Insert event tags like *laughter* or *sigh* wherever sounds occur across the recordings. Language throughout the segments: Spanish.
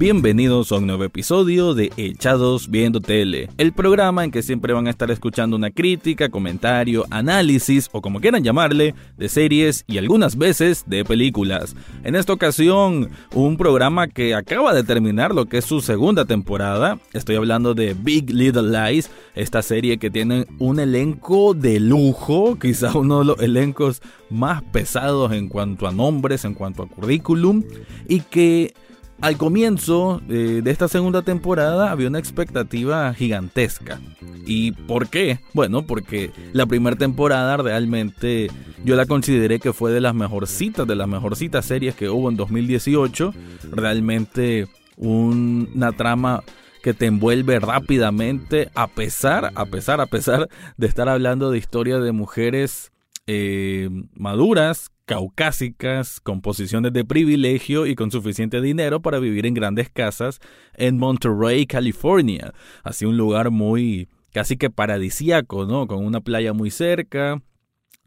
Bienvenidos a un nuevo episodio de Echados Viendo Tele, el programa en que siempre van a estar escuchando una crítica, comentario, análisis o como quieran llamarle, de series y algunas veces de películas. En esta ocasión, un programa que acaba de terminar lo que es su segunda temporada. Estoy hablando de Big Little Lies, esta serie que tiene un elenco de lujo, quizá uno de los elencos más pesados en cuanto a nombres, en cuanto a currículum, y que al comienzo eh, de esta segunda temporada había una expectativa gigantesca. ¿Y por qué? Bueno, porque la primera temporada realmente yo la consideré que fue de las mejorcitas, de las mejorcitas series que hubo en 2018. Realmente una trama que te envuelve rápidamente a pesar, a pesar, a pesar de estar hablando de historias de mujeres eh, maduras caucásicas, con posiciones de privilegio y con suficiente dinero para vivir en grandes casas en Monterey, California. Así un lugar muy casi que paradisíaco, ¿no? Con una playa muy cerca.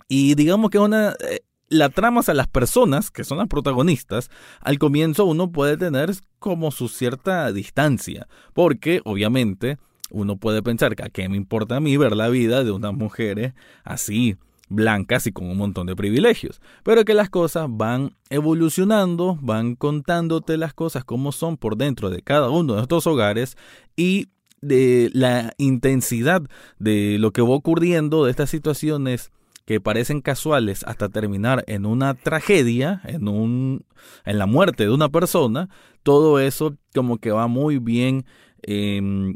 Y digamos que una... Eh, la trama a las personas, que son las protagonistas, al comienzo uno puede tener como su cierta distancia, porque obviamente uno puede pensar que a qué me importa a mí ver la vida de unas mujeres así, blancas y con un montón de privilegios, pero que las cosas van evolucionando, van contándote las cosas como son por dentro de cada uno de estos hogares y de la intensidad de lo que va ocurriendo de estas situaciones que parecen casuales hasta terminar en una tragedia, en un en la muerte de una persona, todo eso como que va muy bien eh,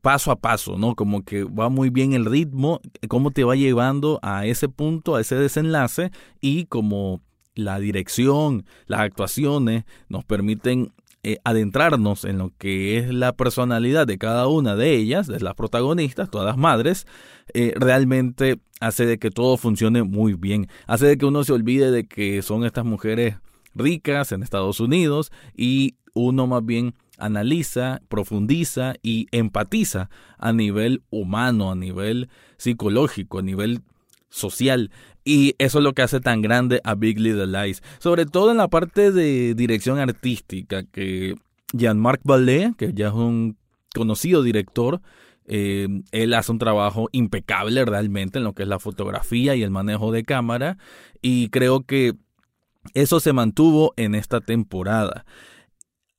paso a paso, ¿no? Como que va muy bien el ritmo, cómo te va llevando a ese punto, a ese desenlace y como la dirección, las actuaciones nos permiten eh, adentrarnos en lo que es la personalidad de cada una de ellas, de las protagonistas, todas las madres, eh, realmente hace de que todo funcione muy bien, hace de que uno se olvide de que son estas mujeres ricas en Estados Unidos y uno más bien analiza, profundiza y empatiza a nivel humano, a nivel psicológico, a nivel social. Y eso es lo que hace tan grande a Big Little Lies. Sobre todo en la parte de dirección artística, que Jean-Marc Vallée, que ya es un conocido director, eh, él hace un trabajo impecable realmente en lo que es la fotografía y el manejo de cámara. Y creo que eso se mantuvo en esta temporada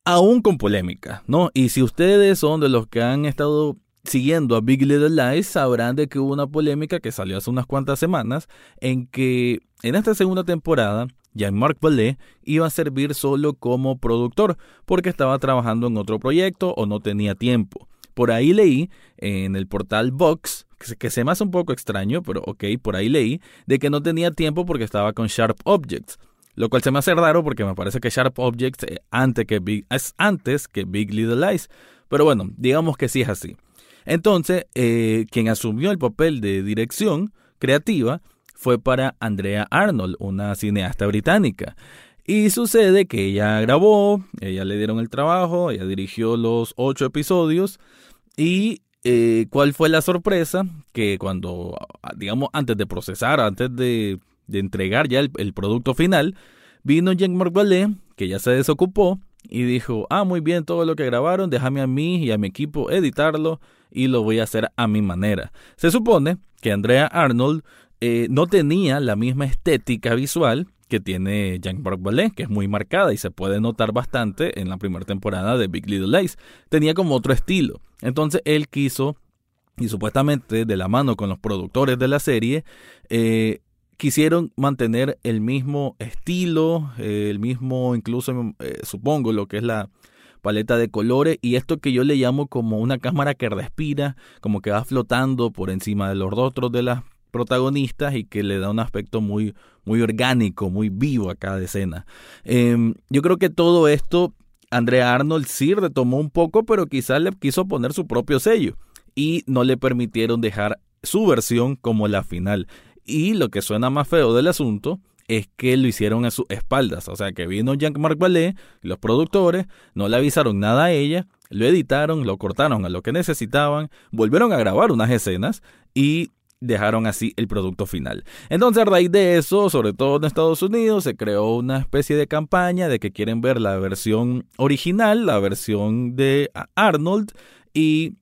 aún con polémica, ¿no? Y si ustedes son de los que han estado siguiendo a Big Little Lies, sabrán de que hubo una polémica que salió hace unas cuantas semanas en que en esta segunda temporada Jean-Marc Vallée iba a servir solo como productor porque estaba trabajando en otro proyecto o no tenía tiempo. Por ahí leí en el portal Vox, que se me hace un poco extraño, pero ok, por ahí leí, de que no tenía tiempo porque estaba con Sharp Objects. Lo cual se me hace raro porque me parece que Sharp Objects eh, antes que Big, es antes que Big Little Lies. Pero bueno, digamos que sí es así. Entonces, eh, quien asumió el papel de dirección creativa fue para Andrea Arnold, una cineasta británica. Y sucede que ella grabó, ella le dieron el trabajo, ella dirigió los ocho episodios y eh, ¿cuál fue la sorpresa? Que cuando, digamos, antes de procesar, antes de de entregar ya el, producto final, vino Jean-Marc que ya se desocupó, y dijo, ah, muy bien, todo lo que grabaron, déjame a mí y a mi equipo editarlo y lo voy a hacer a mi manera. Se supone que Andrea Arnold eh, no tenía la misma estética visual que tiene Jean-Marc Vallée, que es muy marcada y se puede notar bastante en la primera temporada de Big Little Lies. Tenía como otro estilo. Entonces él quiso, y supuestamente de la mano con los productores de la serie, eh, quisieron mantener el mismo estilo, eh, el mismo, incluso eh, supongo, lo que es la paleta de colores y esto que yo le llamo como una cámara que respira, como que va flotando por encima de los rostros de las protagonistas y que le da un aspecto muy, muy orgánico, muy vivo a cada escena. Em, yo creo que todo esto Andrea Arnold sí retomó un poco, pero quizás le quiso poner su propio sello y no le permitieron dejar su versión como la final. Y lo que suena más feo del asunto es que lo hicieron a sus espaldas. O sea, que vino Jean-Marc Ballet, los productores, no le avisaron nada a ella, lo editaron, lo cortaron a lo que necesitaban, volvieron a grabar unas escenas y dejaron así el producto final. Entonces a raíz de eso, sobre todo en Estados Unidos, se creó una especie de campaña de que quieren ver la versión original, la versión de Arnold y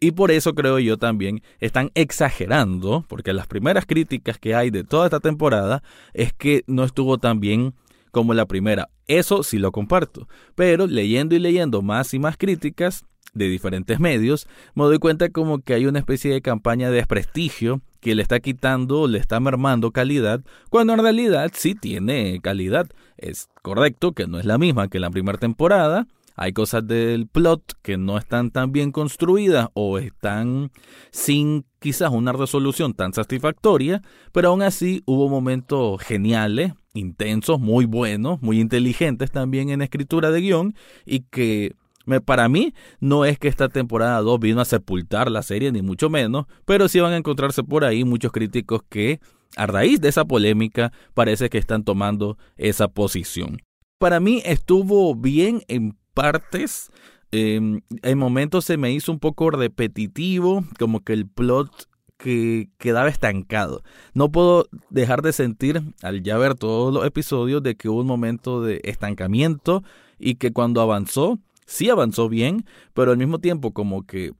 y por eso creo yo también están exagerando, porque las primeras críticas que hay de toda esta temporada es que no estuvo tan bien como la primera. Eso sí lo comparto, pero leyendo y leyendo más y más críticas, de diferentes medios, me doy cuenta como que hay una especie de campaña de desprestigio que le está quitando, le está mermando calidad, cuando en realidad sí tiene calidad. Es correcto que no es la misma que la primera temporada, hay cosas del plot que no están tan bien construidas o están sin quizás una resolución tan satisfactoria, pero aún así hubo momentos geniales, intensos, muy buenos, muy inteligentes también en escritura de guion y que para mí no es que esta temporada 2 vino a sepultar la serie, ni mucho menos, pero sí van a encontrarse por ahí muchos críticos que a raíz de esa polémica parece que están tomando esa posición. Para mí estuvo bien en partes. Em, en momentos se me hizo un poco repetitivo, como que el plot que quedaba estancado. No puedo dejar de sentir, al ya ver todos los episodios, de que hubo un momento de estancamiento y que cuando avanzó, sí avanzó bien, pero al mismo tiempo como que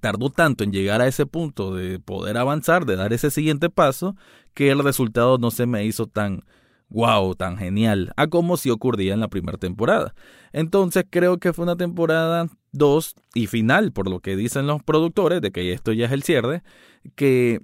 tardó tanto en llegar a ese punto de poder avanzar, de dar ese siguiente paso, que el resultado no se me hizo tan wow, tan genial, a como si ocurría en la primera temporada. Entonces creo que fue una temporada 2 y final, por lo que dicen los productores, de que esto ya es el cierre, que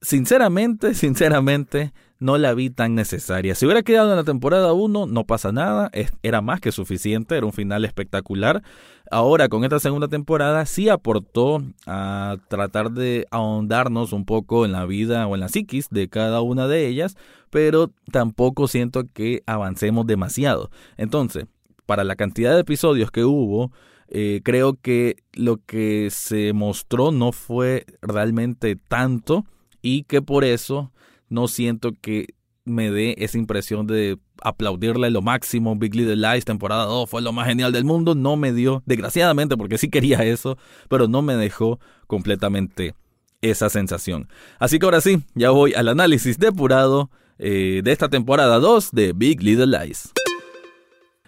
sinceramente, *laughs* sinceramente, no la vi tan necesaria. Si hubiera quedado en la temporada 1, no pasa nada, era más que suficiente, era un final espectacular. Ahora, con esta segunda temporada, sí aportó a tratar de ahondarnos un poco en la vida o en la psiquis de cada una de ellas, pero tampoco siento que avancemos demasiado. Entonces, para la cantidad de episodios que hubo, eh, creo que lo que se mostró no fue realmente tanto y que por eso no siento que me dé esa impresión de aplaudirle lo máximo. Big Little Lies, temporada 2, fue lo más genial del mundo. No me dio, desgraciadamente, porque sí quería *laughs* eso, pero no me dejó completamente esa sensación. Así que ahora sí, ya voy al análisis depurado eh, de esta temporada 2 de Big Little Lies.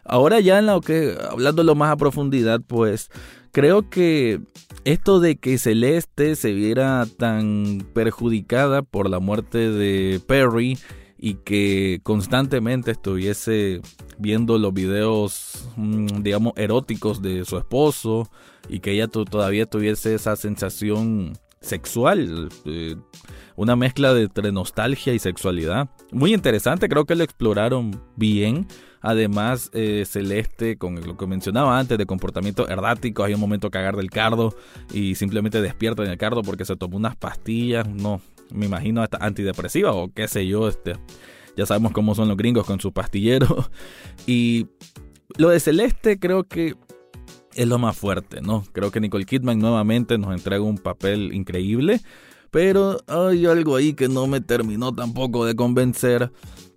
Ahora ya en lo que, hablándolo más a profundidad, pues creo que esto de que Celeste se viera tan perjudicada por la muerte de Perry y que constantemente estuviese viendo los videos, mm, digamos, eróticos de su esposo y que ella todavía tuviese esa sensación sexual, eh, una mezcla de entre nostalgia y sexualidad. Muy interesante, creo que lo exploraron bien. Además, eh, Celeste, con lo que mencionaba antes de comportamiento errático, hay un momento cagar del cardo y simplemente despierta en el cardo porque se tomó unas pastillas, no, me imagino hasta antidepresiva o qué sé yo, este, ya sabemos cómo son los gringos con su pastillero. *laughs* Y lo de Celeste creo que es lo más fuerte, ¿no? Creo que Nicole Kidman nuevamente nos entrega un papel increíble, pero hay algo ahí que no me terminó tampoco de convencer.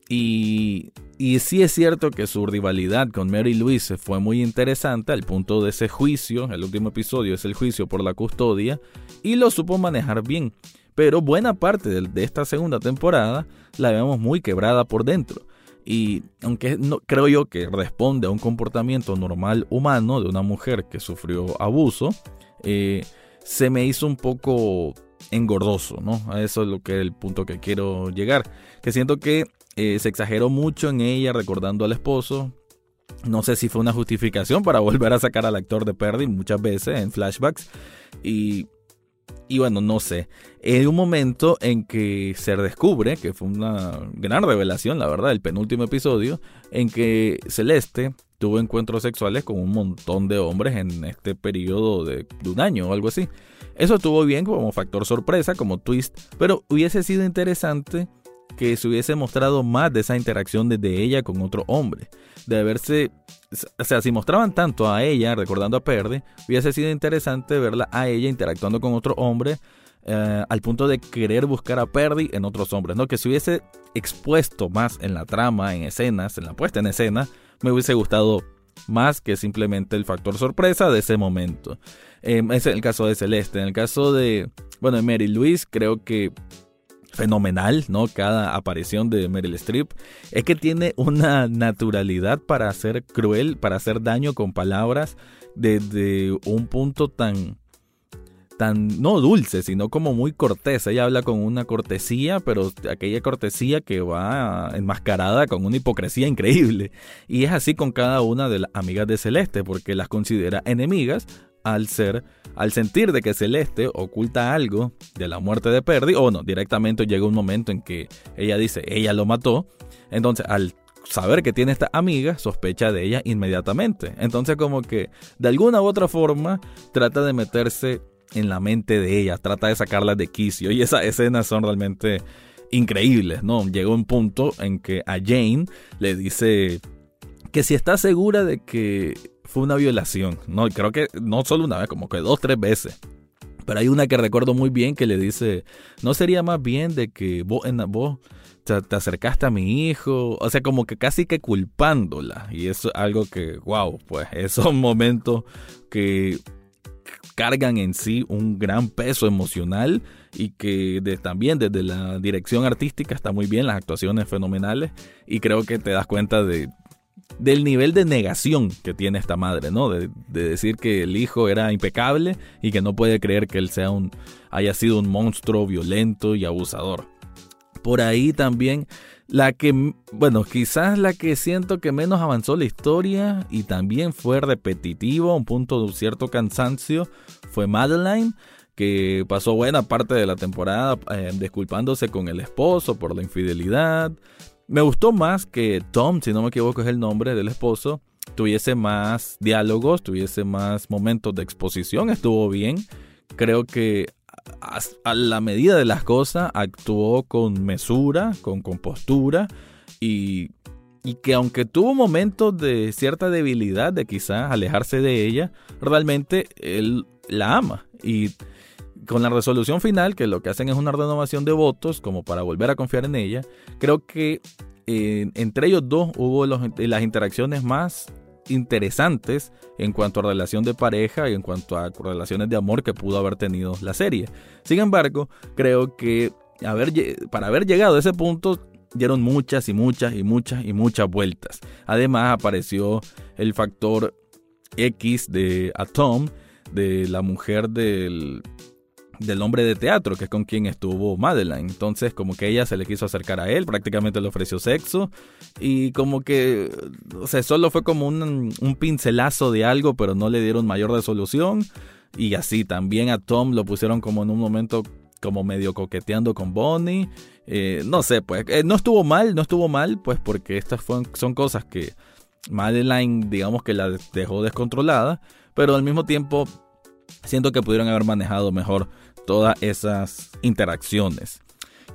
Y, y sí es cierto que su rivalidad con Mary Louise fue muy interesante al punto de ese juicio, el último episodio es el juicio por la custodia, y lo supo manejar bien. Pero buena parte de, esta segunda temporada la vemos muy quebrada por dentro. Y aunque no, creo yo que responde a un comportamiento normal humano de una mujer que sufrió abuso, eh, se me hizo un poco engordoso, ¿no? A eso es lo que el punto que quiero llegar. Que siento que eh, se exageró mucho en ella recordando al esposo. No sé si fue una justificación para *laughs* volver a sacar al actor de Perry muchas veces en flashbacks. Y, y bueno, no sé. Hay un momento en que se descubre, que fue una gran revelación, la verdad, el penúltimo episodio, en que Celeste tuvo encuentros sexuales con un montón de hombres en este periodo de, de un año o algo así. Eso estuvo bien como factor sorpresa, como twist, pero hubiese sido interesante que se hubiese mostrado más de esa interacción desde ella con otro hombre. De haberse. O sea, si mostraban tanto a ella, recordando a Perde, hubiese sido interesante verla a ella interactuando con otro hombre. eh, al punto de querer buscar a Perdy en otros hombres, ¿no? Que se hubiese expuesto más en la trama, en escenas, en la puesta en escena, me hubiese gustado más que simplemente el factor sorpresa de ese momento. Em, es el caso de Celeste. En el caso de, bueno, de Mary Louise, creo que fenomenal, ¿no? Cada aparición de Meryl Streep es que tiene una naturalidad para ser cruel, para hacer daño con palabras desde un punto tan tan no dulce, sino como muy cortés. Ella habla con una cortesía, pero aquella cortesía que va enmascarada con una hipocresía increíble. Y es así con cada una de las amigas de Celeste, porque las considera enemigas al ser, al sentir de que Celeste oculta algo de la muerte de Perdy, o no, directamente llega un momento en que ella dice, ella lo mató. Entonces, al saber que tiene esta amiga, sospecha de ella inmediatamente. Entonces, como que de alguna u otra forma trata de meterse en la mente de ella, trata de sacarla de quicio. Y esas escenas son realmente increíbles, ¿no? Llega un punto en que a Jane le dice que si está segura de que fue una violación, ¿no? Creo que no solo una vez, como que dos, tres veces. Pero hay una que recuerdo muy bien que le dice, ¿no sería más bien de que vos, en, vos te, te acercaste a mi hijo? O sea, como que casi que culpándola. Y eso es algo que, wow, pues *laughs* esos momentos que cargan en sí un gran peso emocional y que también desde la dirección artística está muy bien, las actuaciones fenomenales y creo que te das cuenta de del nivel de negación que tiene esta madre, ¿no? De, decir que el hijo era impecable y que no puede creer que él sea un haya sido un monstruo violento y abusador. Por ahí también la que, bueno, quizás la que siento que menos avanzó la historia y también fue repetitivo, un punto de cierto cansancio, fue Madeline, que pasó buena parte de la temporada eh, disculpándose con el esposo por la infidelidad. Me gustó más que Tom, si no me equivoco es el nombre del esposo, tuviese más diálogos, tuviese más momentos de exposición, estuvo bien. Creo que a la medida de las cosas, actuó con mesura, con compostura y, y que aunque tuvo momentos de cierta debilidad, de quizás alejarse de ella, realmente él la ama. Y con la resolución final, que lo que hacen es una renovación de votos, como para volver a confiar en ella, creo que eh, entre ellos dos hubo las interacciones más interesantes en cuanto a relación de pareja y en cuanto a relaciones de amor que pudo haber tenido la serie. Sin embargo, creo que para haber llegado a ese punto dieron muchas y muchas y muchas y muchas vueltas. Además apareció el factor X de Atom, de la mujer del del hombre de teatro, que es con quien estuvo Madeline. Entonces, como que ella se le quiso acercar a él, prácticamente le ofreció sexo. Y como que, o solo fue como un, un pincelazo de algo, pero no le dieron mayor resolución. Y así, también a Tom lo pusieron como en un momento como medio coqueteando con Bonnie. Eh, no sé, pues, eh, no estuvo mal, no estuvo mal, pues porque estas son cosas que Madeline, digamos que la dejó descontrolada, pero al mismo tiempo siento que pudieron haber manejado mejor todas esas interacciones.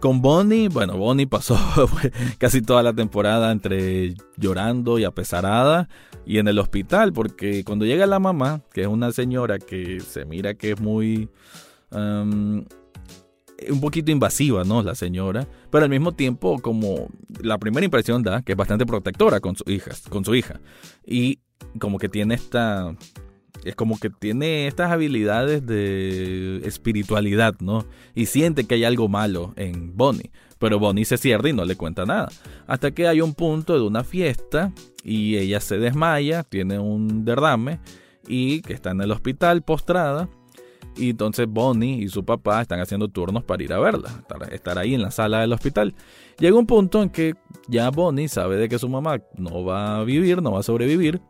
Con Bonnie, bueno, Bonnie pasó *laughs* casi toda la temporada entre llorando y apesarada y en el hospital, porque cuando llega la mamá, que es una señora que se mira que es muy... Un poquito invasiva, ¿no? La señora, pero al mismo tiempo como la primera impresión da que es bastante protectora con su hija, con su hija. Y como que tiene esta es como que tiene estas habilidades de espiritualidad, ¿no? Y siente que hay algo malo en Bonnie. Pero Bonnie se cierra y no le cuenta nada. Hasta que hay un punto de una fiesta y ella se desmaya, tiene un derrame y que está en el hospital postrada. Y entonces Bonnie y su papá están haciendo turnos para ir a verla, estar ahí en la sala del hospital. Llega un punto en que ya Bonnie sabe de que su mamá no va a vivir, no va a sobrevivir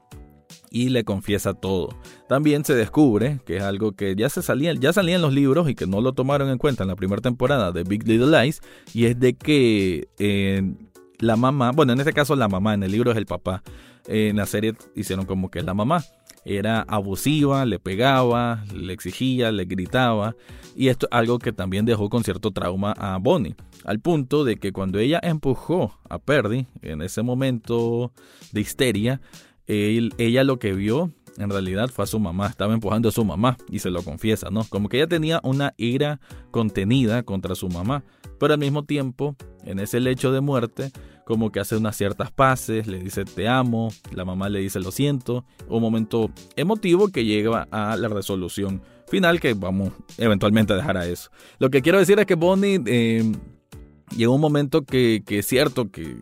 y le confiesa todo. También se descubre, que es algo que ya se salía, ya los libros y que no lo tomaron en cuenta en la primera temporada de Big Little Lies, y es de que eh, la mamá, bueno, en este caso la mamá, en el libro es el papá, en la serie hicieron como que la mamá. Era abusiva, le pegaba, le exigía, le gritaba, y esto es algo que también dejó con cierto trauma a Bonnie, al punto de que cuando ella empujó a Perdy, en ese momento de histeria, ella lo que vio en realidad fue a su mamá, estaba empujando a su mamá y se lo confiesa, ¿no? Como que ella tenía una ira contenida contra su mamá, pero al mismo tiempo, en ese lecho de muerte, como que hace unas ciertas paces, le dice te amo, la mamá le dice lo siento, un momento emotivo que llega a la resolución final que vamos eventualmente a dejar a eso. Lo que quiero decir es que Bonnie eh, llegó un momento que, que es cierto que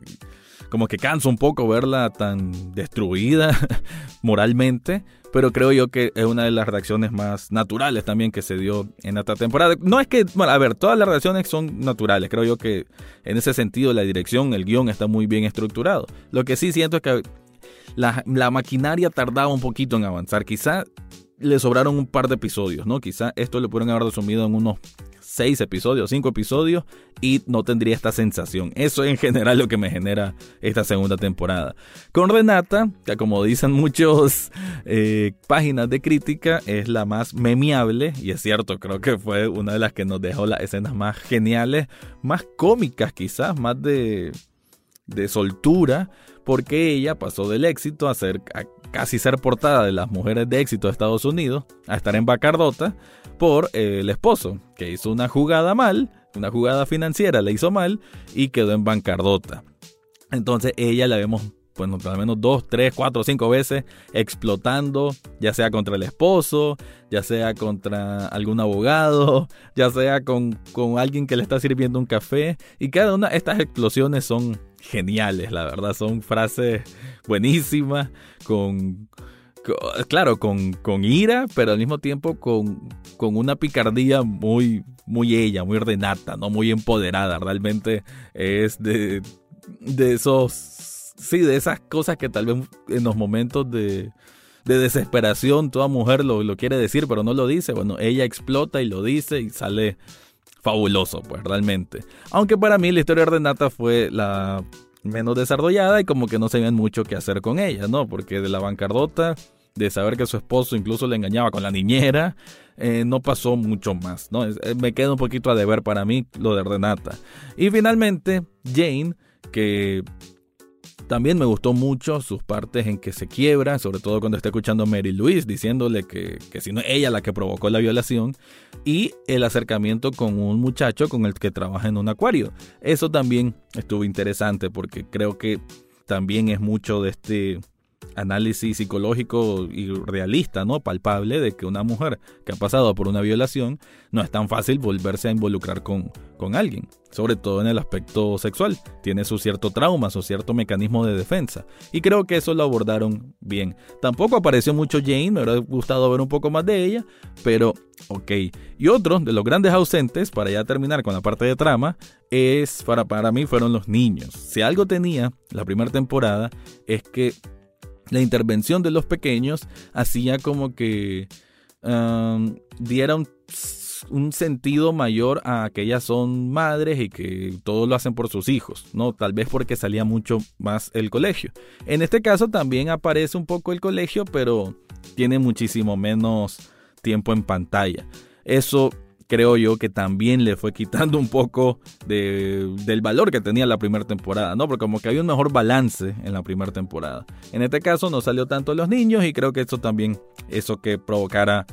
como que cansa un poco verla tan destruida *laughs* moralmente, pero creo yo que es una de las reacciones más naturales también que se dio en esta temporada. No es que, bueno, a ver, todas las reacciones son naturales, creo yo que en ese sentido la dirección, el guion está muy bien estructurado. Lo que sí siento es que la, la maquinaria tardaba un poquito en avanzar, quizá le sobraron un par de episodios, ¿no? Quizá esto le pudieron haber resumido en unos seis episodios, cinco episodios y no tendría esta sensación. Eso en general lo que me genera esta segunda temporada. Con Renata, que como dicen muchos eh, páginas de crítica, es la más memeable y es cierto, creo que fue una de las que nos dejó las escenas más geniales, más cómicas quizás, más de, de soltura, porque ella pasó del éxito a ser casi ser portada de las mujeres de éxito de Estados Unidos a estar en bacardota por eh, el esposo, que hizo una jugada mal, una jugada financiera la hizo mal y quedó en bancarrota. Entonces ella la vemos bueno, al menos dos, tres, cuatro, cinco veces explotando, ya sea contra el esposo, ya sea contra algún abogado, *laughs* ya sea con, con alguien que le está sirviendo un café. Y cada una de estas explosiones son geniales, la verdad, son frases buenísimas, con, claro, con, con, ira, pero al mismo tiempo con, con una picardía muy, muy ella, muy ordenata, ¿no? Muy empoderada. Realmente es de, de esos, sí, de esas cosas que tal vez en los momentos de, de desesperación toda mujer lo, lo quiere decir, pero no lo dice. Bueno, ella explota y lo dice y sale fabuloso, pues realmente. Aunque para mí la historia de Renata fue la menos desarrollada y como que no sabían mucho qué hacer con ella, ¿no? Porque de la bancarrota, de saber que su esposo incluso le engañaba con la niñera, eh, no pasó mucho más, ¿no? Eh, me queda un poquito a deber para mí lo de Renata. Y finalmente, Jane, que también me gustó mucho sus partes en que se quiebra, sobre todo cuando está escuchando a Mary Louise diciéndole que, que si no es ella la que provocó la violación, y el acercamiento con un muchacho con el que trabaja en un acuario. Eso también estuvo interesante porque creo que también es mucho de este análisis psicológico y realista, ¿no? Palpable de que una mujer que ha pasado por una violación no es tan fácil volverse a involucrar con, con alguien, sobre todo en el aspecto sexual. Tiene su cierto trauma, su cierto mecanismo de defensa. Y creo que eso lo abordaron bien. Tampoco apareció mucho Jane, me hubiera gustado ver un poco más de ella, pero ok. Y otro de los grandes ausentes, para ya terminar con la parte de trama, es para, para mí fueron los niños. Si algo tenía la primera temporada es que la intervención de los pequeños hacía como que diera un, sentido mayor a que ellas son madres y que todo lo hacen por sus hijos, ¿no? Tal vez porque salía mucho más el colegio. En este caso también aparece un poco el colegio, pero tiene muchísimo menos tiempo en pantalla. Eso creo yo que también le fue quitando un poco de, del valor que tenía la primera temporada, ¿no? Porque como que había un mejor balance en la primera temporada. En este caso no salió tanto los niños y creo que eso también, eso que provocara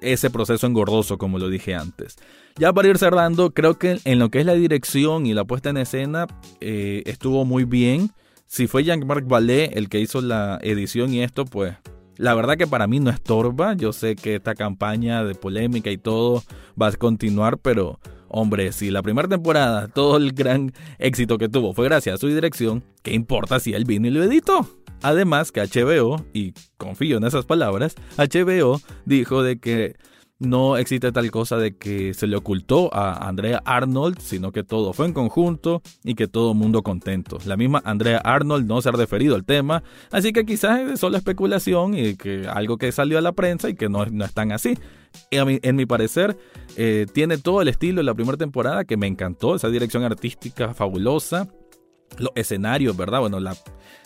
ese proceso engordoso, como lo dije antes. Ya para ir cerrando, creo que en lo que es la dirección y la puesta en escena eh, estuvo muy bien. Si fue Jean-Marc Vallée el que hizo la edición y esto, pues la verdad que para mí no estorba. Yo sé que esta campaña de polémica y todo va a continuar, pero hombre, si la primera temporada, todo el gran éxito que tuvo fue gracias a su dirección, ¿qué importa si él vino y lo editó? Además que HBO, y confío en esas palabras, HBO dijo de que no existe tal cosa de que se le ocultó a Andrea Arnold, sino que todo fue en conjunto y que todo mundo contento. La misma Andrea Arnold no se ha referido al tema, así que quizás es solo especulación y que algo que salió a la prensa y que no, no es tan así. En mi, parecer, eh, tiene todo el estilo de la primera temporada que me encantó, esa dirección artística fabulosa, los escenarios, ¿verdad? Bueno, la,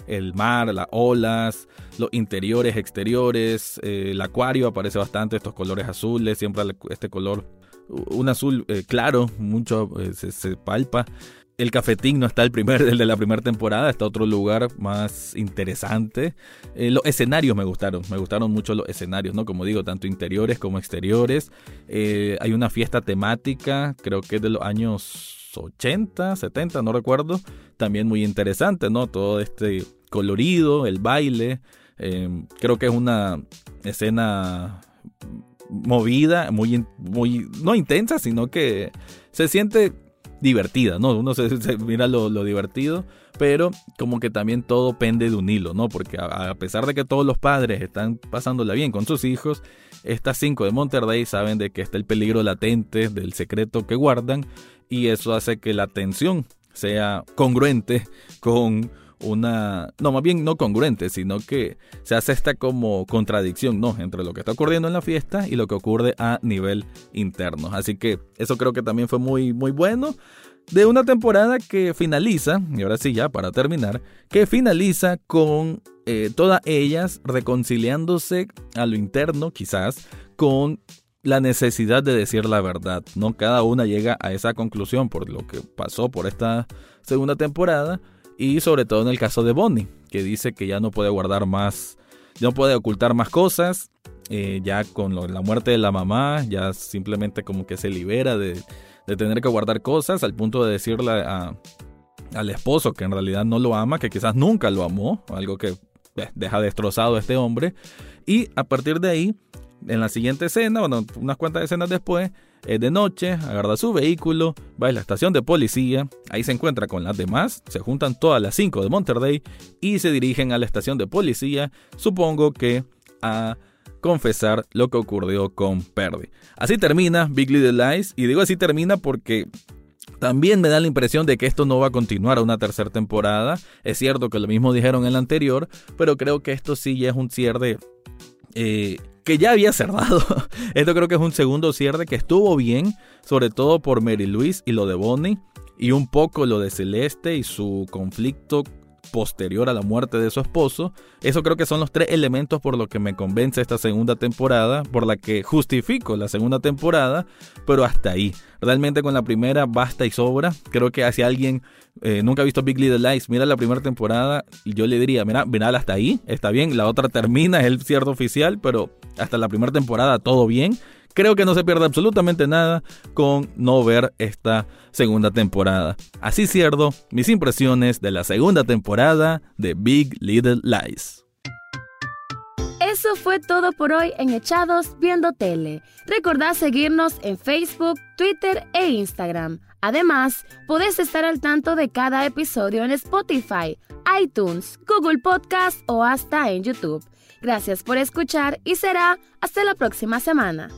el mar, las olas, los interiores, exteriores, eh, el acuario aparece bastante, estos colores azules, siempre este color, un azul eh, claro, mucho eh, se, palpa. el cafetín no está el primer, *laughs* el de la primera temporada, está otro lugar más interesante. Los escenarios me gustaron, me gustaron mucho los escenarios, ¿no? Como digo, tanto interiores como exteriores. Hay una fiesta temática, creo que es de los años 80, 70, no recuerdo. También muy interesante, ¿no? Todo este colorido, el baile. Eh, creo que es una escena movida, muy, muy, no intensa, sino que se siente divertida, ¿no? Uno se, mira lo, divertido, pero como que también todo pende de un hilo, ¿no? Porque a, pesar de que todos los padres están pasándola bien con sus hijos, estas cinco de Monterrey saben de que está el peligro latente del secreto que guardan y eso hace que la tensión sea congruente con una, no, más bien no congruente, sino que se hace esta como contradicción, ¿no? Entre lo que está ocurriendo en la fiesta y lo que ocurre a nivel interno. Así que eso creo que también fue muy, muy bueno. De una temporada que finaliza, y ahora sí ya para terminar, que finaliza con eh, todas ellas reconciliándose a lo interno, quizás, con la necesidad de decir la verdad. No cada una llega a esa conclusión por lo que pasó por esta segunda temporada, y sobre todo en el caso de Bonnie, que dice que ya no puede guardar más, ya no puede ocultar más cosas, eh, ya con la muerte de la mamá, ya simplemente como que se libera de, tener que guardar cosas al punto de decirle a, al esposo que en realidad no lo ama, que quizás nunca lo amó, algo que eh, deja destrozado a este hombre. Y a partir de ahí, en la siguiente escena, bueno, unas cuantas escenas después, es de noche, agarra su vehículo, va a la estación de policía, ahí se encuentra con las demás, se juntan todas las 5 de Monterrey y se dirigen a la estación de policía, supongo que a confesar lo que ocurrió con Perdy. Así termina Big Little Lies, y digo así termina porque también me da la impresión de que esto no va a continuar a una tercera temporada. Es cierto que lo mismo dijeron en la anterior, pero creo que esto sí ya es un cierre eh, que ya había cerrado. *laughs* Esto creo que es un segundo cierre que estuvo bien, sobre todo por Mary Louise y lo de Bonnie, y un poco lo de Celeste y su conflicto posterior a la muerte de su esposo. Eso creo que son los tres elementos por los que me convence esta segunda temporada, por la que justifico la segunda temporada, pero hasta ahí. Realmente con la primera basta y sobra. Creo que si alguien eh, nunca ha visto Big Little Lies, mira la primera temporada yo le diría, mira, mira hasta ahí, está bien. La otra termina, es el cierto oficial, pero hasta la primera temporada todo bien. Creo que no se pierde absolutamente nada con no ver esta segunda temporada. Así cierro mis impresiones de la segunda temporada de Big Little Lies. Eso fue todo por hoy en Echados Viendo Tele. Recordad seguirnos en Facebook, Twitter e Instagram. Además, podés estar al tanto de cada episodio en Spotify, iTunes, Google Podcast o hasta en YouTube. Gracias por escuchar y será hasta la próxima semana.